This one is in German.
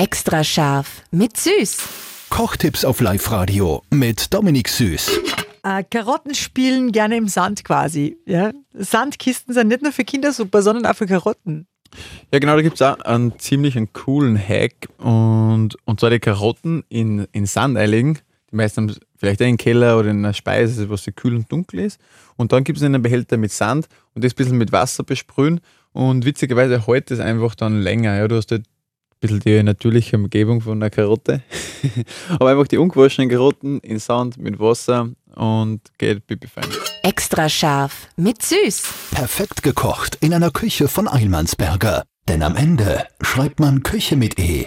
Extra scharf mit Süß. Kochtipps auf Live-Radio mit Dominik Süß. Äh, Karotten spielen gerne im Sand quasi. Ja? Sandkisten sind nicht nur für Kinder super, sondern auch für Karotten. Ja, genau, da gibt es auch einen ziemlich einen coolen Hack. Und, und zwar die Karotten in, in Sand einlegen. Die meisten haben vielleicht einen Keller oder in einer Speise, was so kühl und dunkel ist. Und dann gibt es einen Behälter mit Sand und das ein bisschen mit Wasser besprühen. Und witzigerweise hält es einfach dann länger. Ja, du hast halt bisschen die natürliche Umgebung von einer Karotte. Aber einfach die ungewaschenen Karotten in Sand mit Wasser und geht pipi fein. Extra scharf mit Süß. Perfekt gekocht in einer Küche von Eilmannsberger. Denn am Ende schreibt man Küche mit E.